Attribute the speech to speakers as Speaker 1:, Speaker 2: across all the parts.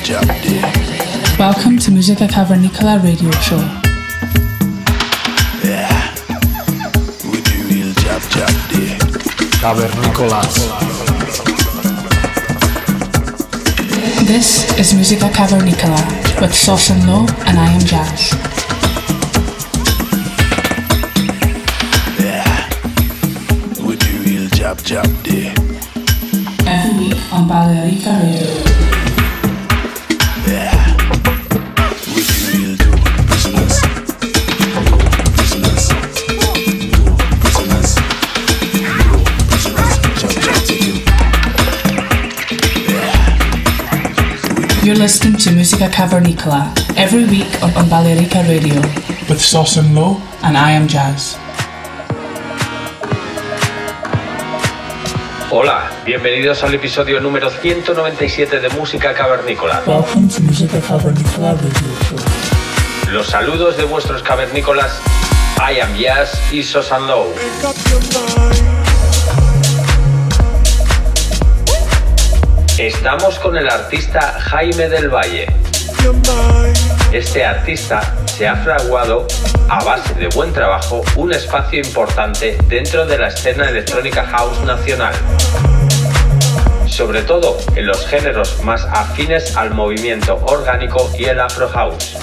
Speaker 1: jab jab day.
Speaker 2: Welcome to Musica Cavernicola radio show.
Speaker 1: Yeah, we do real jab jab day.
Speaker 3: Cavernícolas.
Speaker 2: This is Musica Cavernicola with Sauce and Low and I am Jazz.
Speaker 1: Yeah, we do real jab jab day.
Speaker 2: Every week on Balearica Radio. Musica Cavernicola every week on, Balearica Radio with Sauce and Low and I am Jazz.
Speaker 4: Hola, bienvenidos al episodio número 197 de Música Cavernícola.
Speaker 2: Welcome to Musica Cavernicola radio.
Speaker 4: Los saludos de vuestros cavernícolas I Am Jazz y Sosan Low. Estamos con el artista Jaime del Valle. Este artista se ha fraguado, a base de buen trabajo, un espacio importante dentro de la escena electrónica house nacional. Sobre todo en los géneros más afines al movimiento orgánico y el afro house.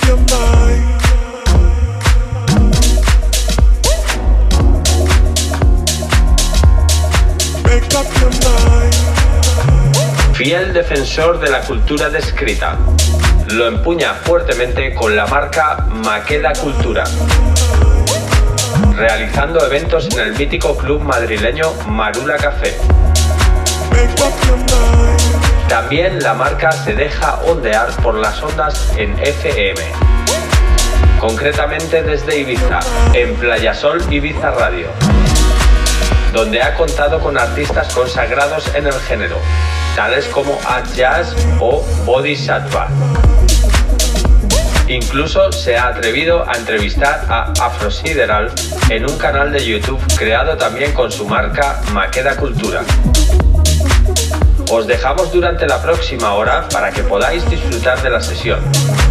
Speaker 4: Fiel defensor de la cultura descrita, lo empuña fuertemente con la marca Maqueda Cultura, realizando eventos en el mítico club madrileño Marula Café. También la marca se deja ondear por las ondas en FM, concretamente desde Ibiza, en Playasol Ibiza Radio, donde ha contado con artistas consagrados en el género, tales como Ad Jazz o Bodhisattva. Incluso se ha atrevido a entrevistar a Afro Sideral en un canal de YouTube creado también con su marca Maqueda Cultura. Os dejamos durante la próxima hora para que podáis disfrutar de la sesión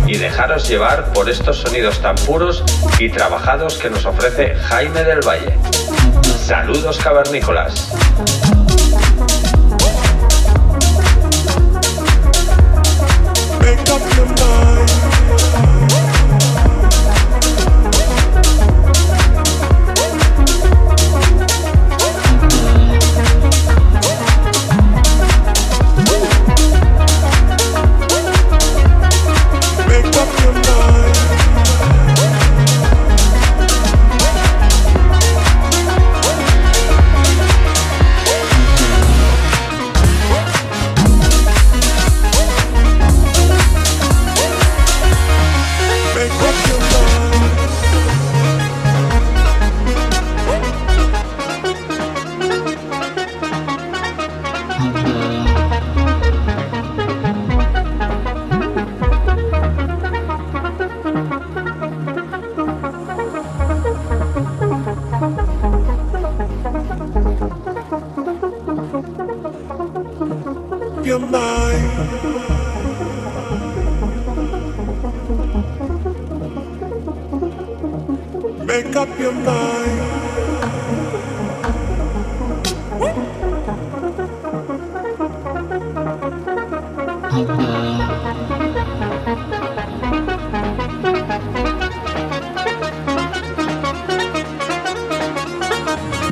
Speaker 4: y dejaros llevar por estos sonidos tan puros y trabajados que nos ofrece Jaime del Valle. Saludos cavernícolas.
Speaker 1: Your mind. Make up your mind.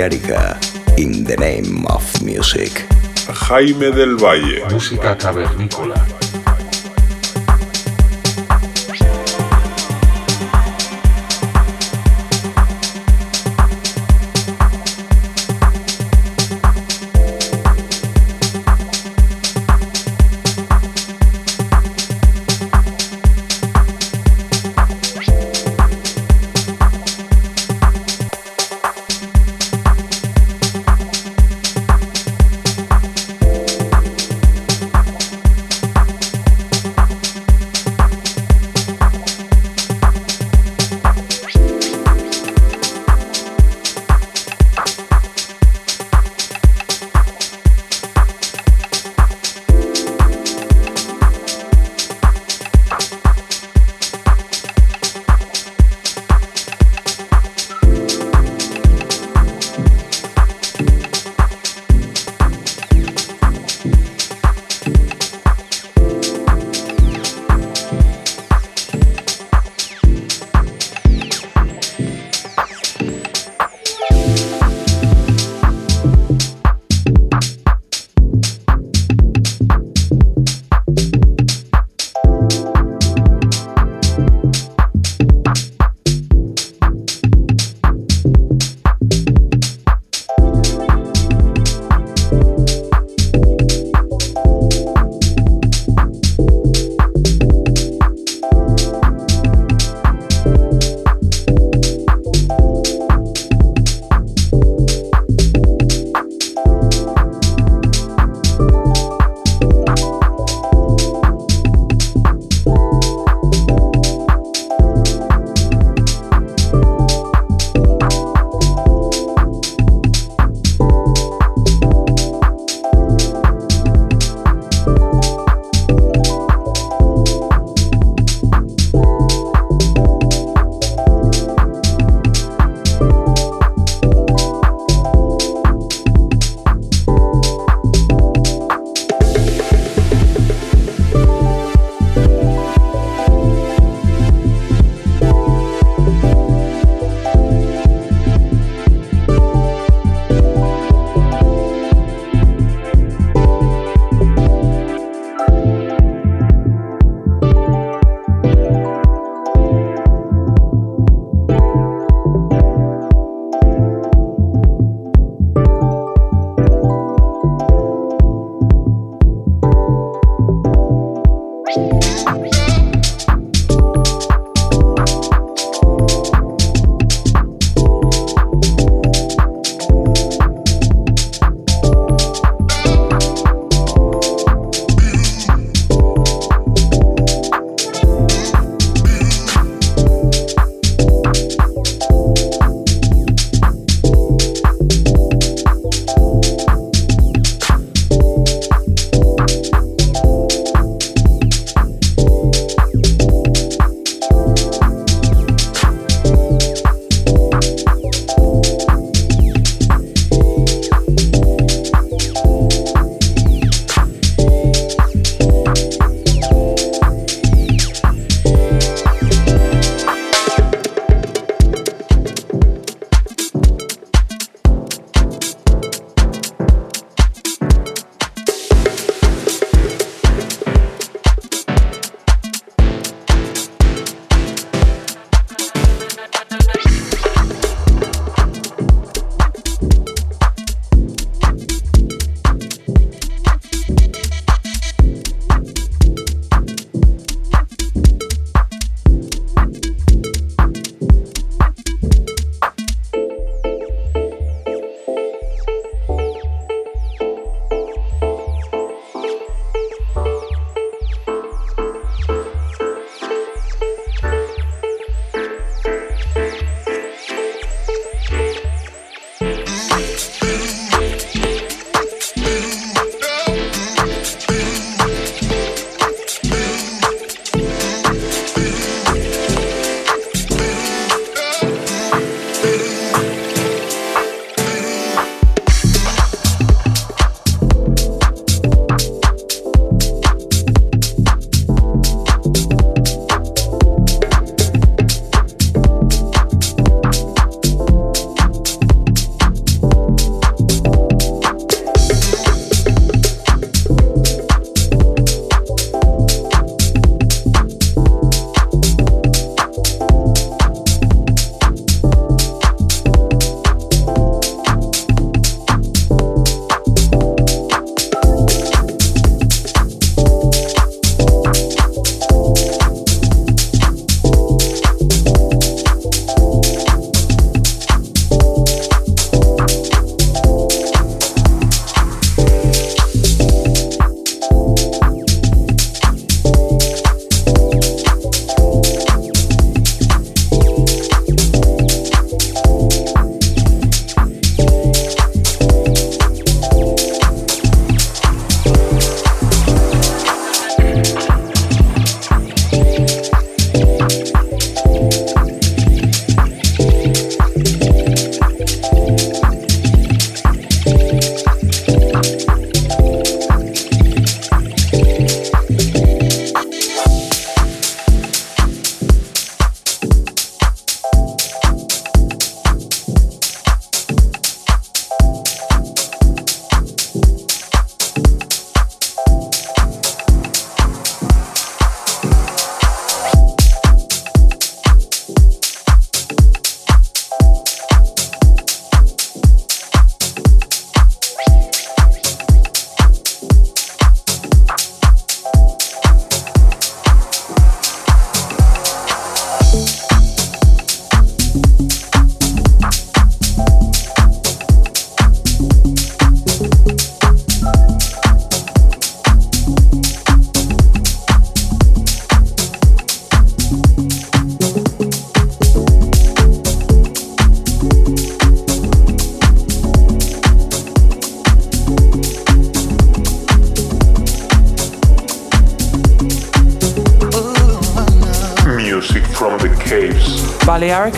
Speaker 5: Balearica, in the name of music.
Speaker 6: Jaime del Valle.
Speaker 3: Música cavernícola.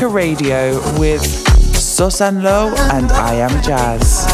Speaker 7: Radio with Susan Low and I Am Jazz.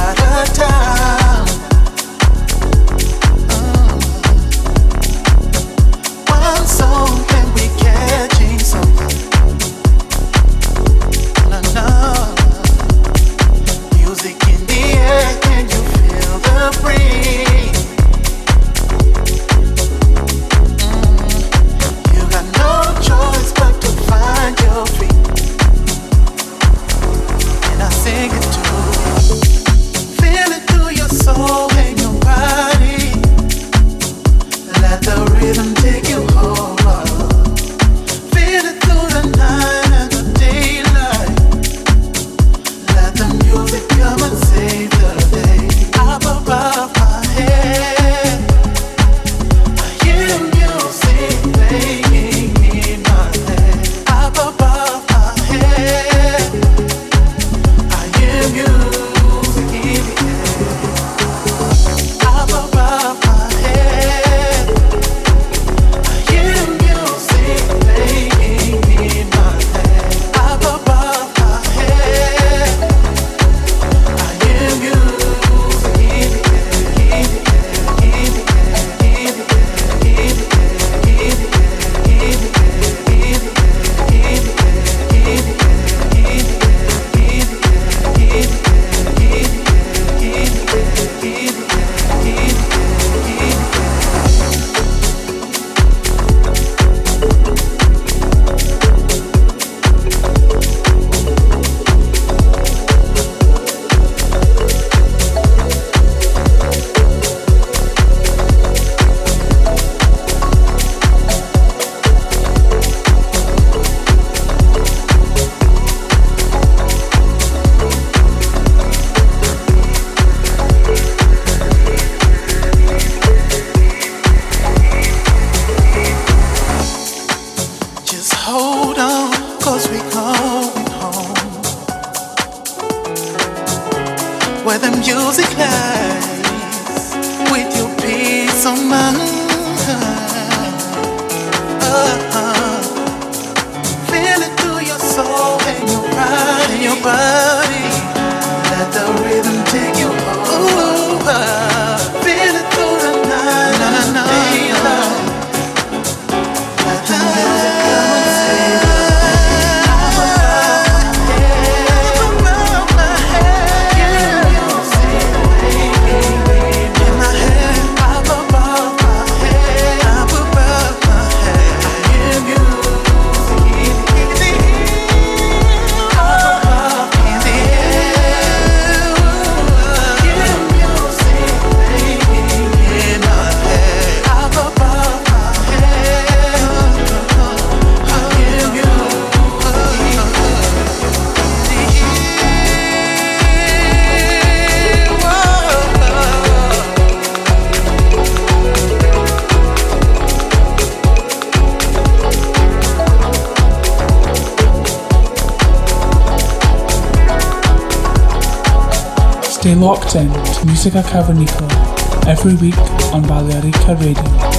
Speaker 2: To Musica Cavernicola every week on Balearica Radio.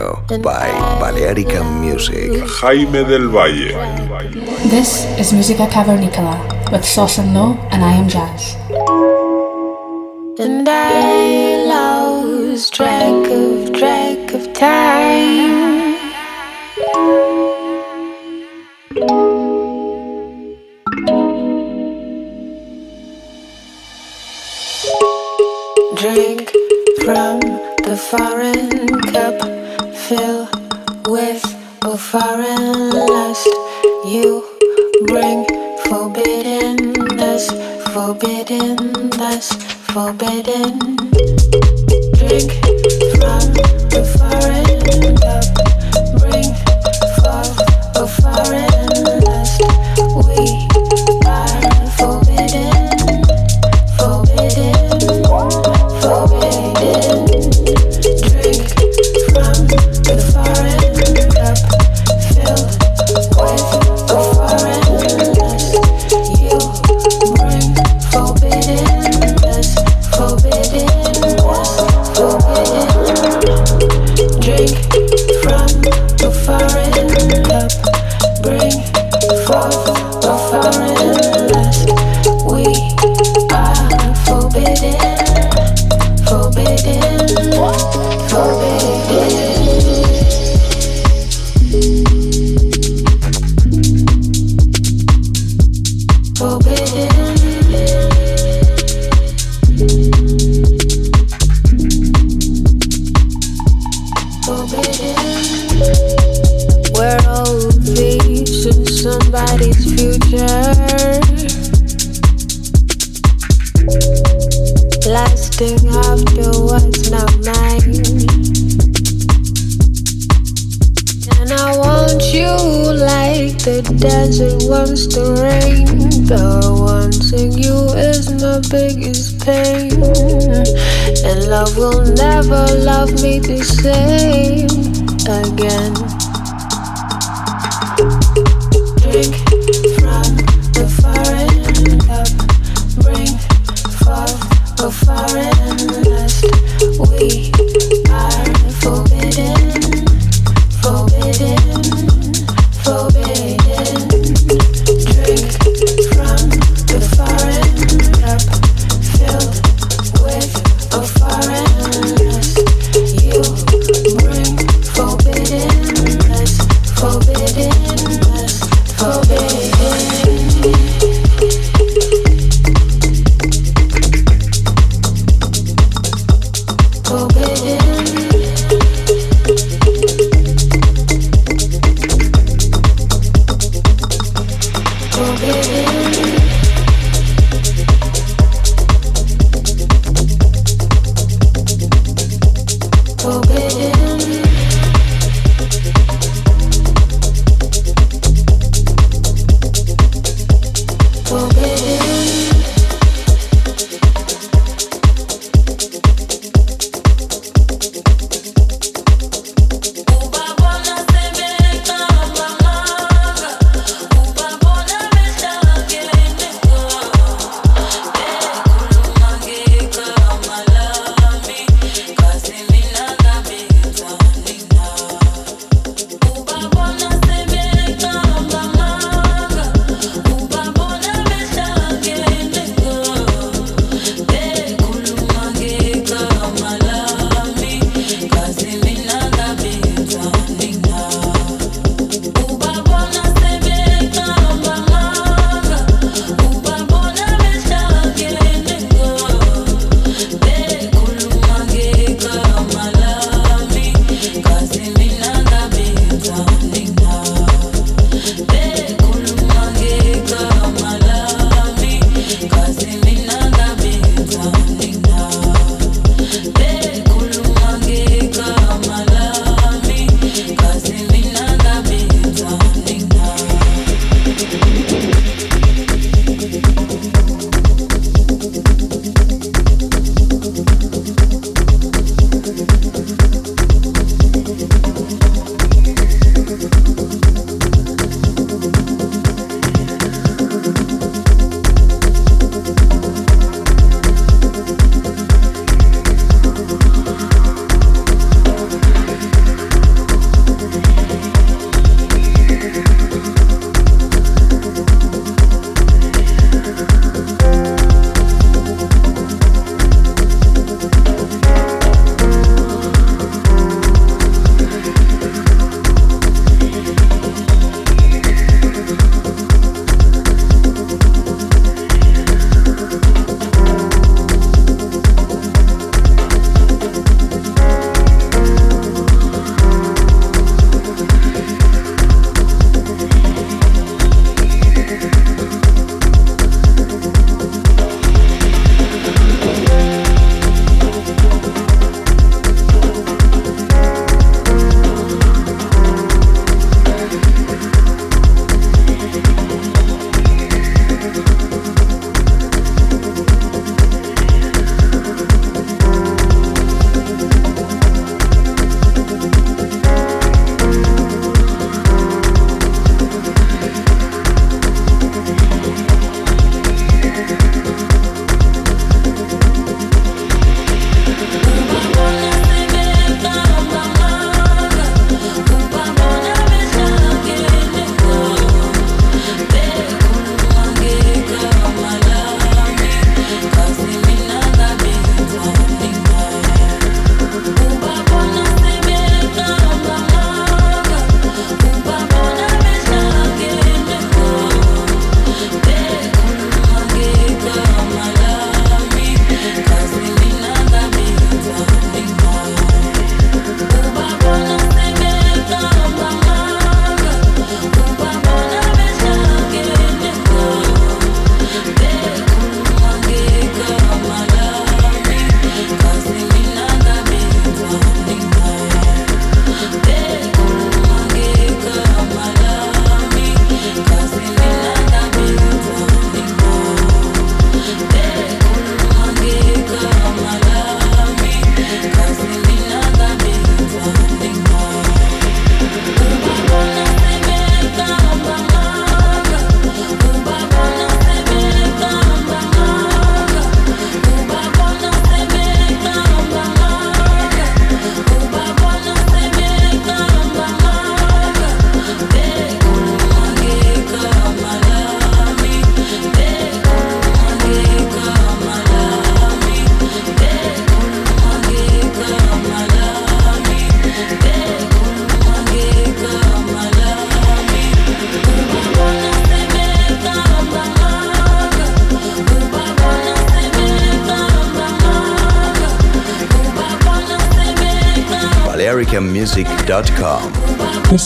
Speaker 5: Radio by Balearica Music.
Speaker 6: Jaime del Valle.
Speaker 2: This is Musica Cavernicola with Sauce and Low, and I am Jazz.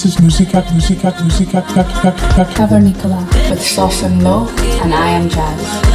Speaker 2: This is Musica, Musica, Musica, Cavernicola with Sauce and Low, and I am Jazz.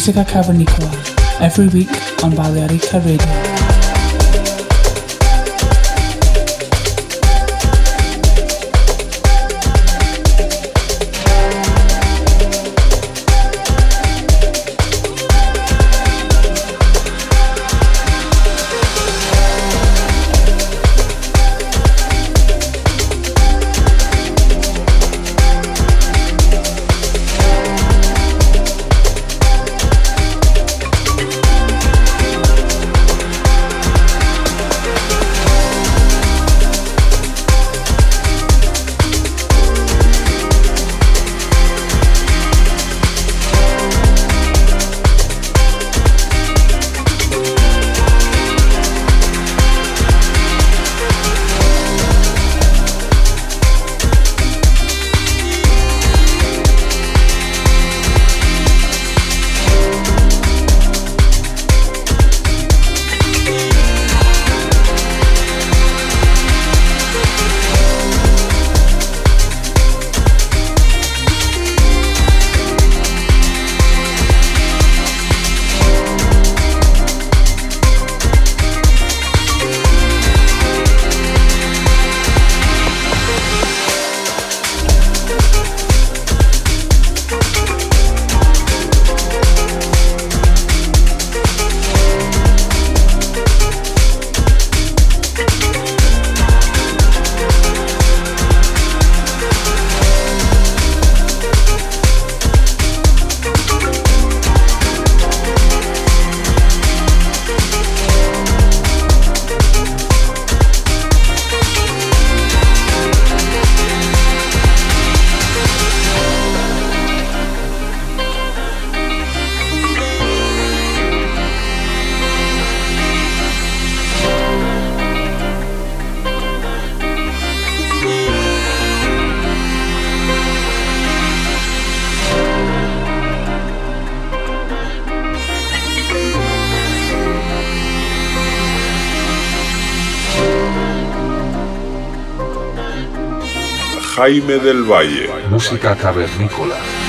Speaker 2: Musica Cavernicola every week on Balearica Radio.
Speaker 6: Jaime del Valle.
Speaker 3: Música cavernícola.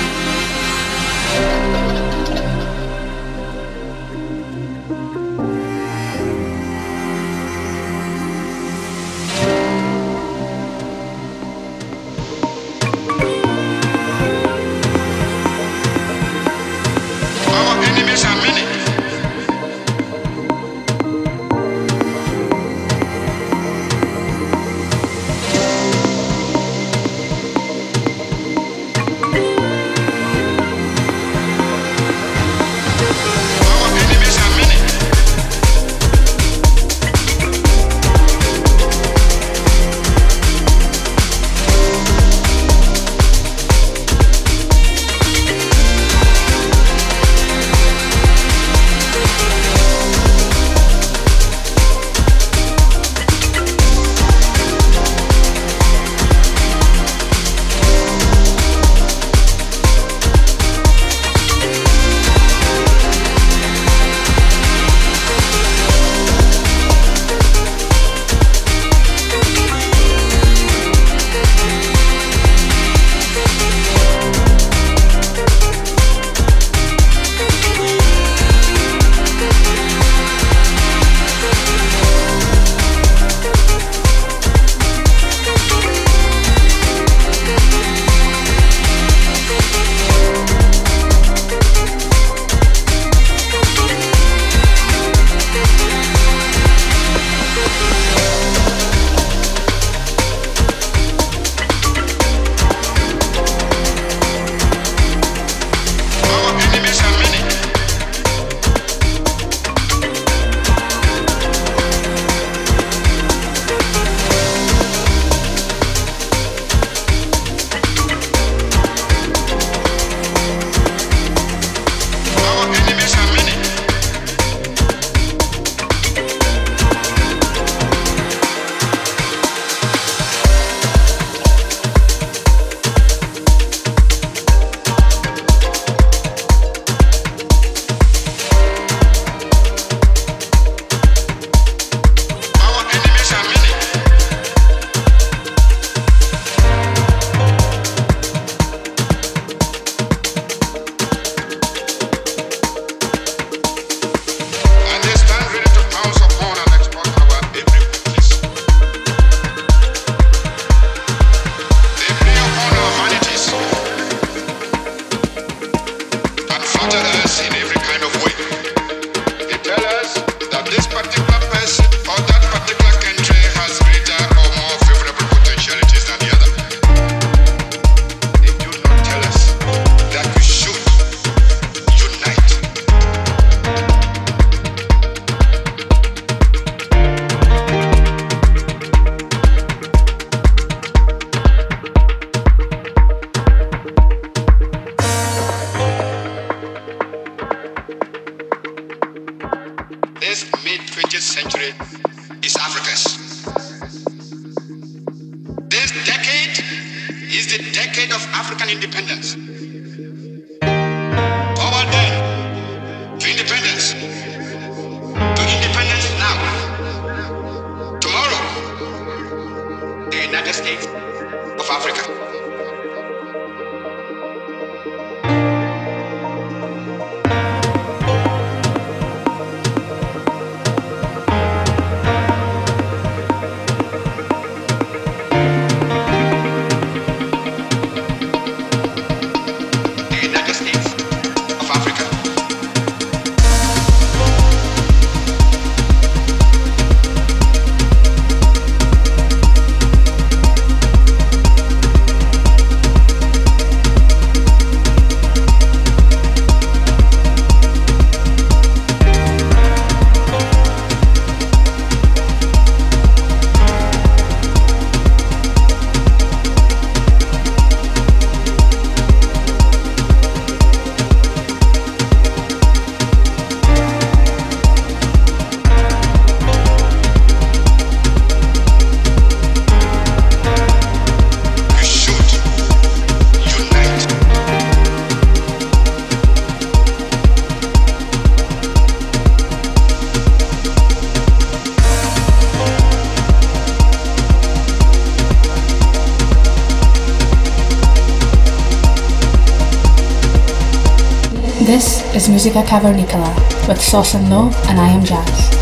Speaker 8: Musica Cavernicola with Sauce and Low, and I am Jazz.